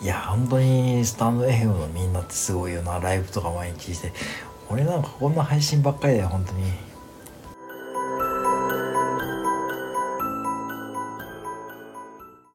いや本当にスタンド FM のみんなってすごいよな。ライブとか毎日して。俺なんかこんな配信ばっかりだよ本当に。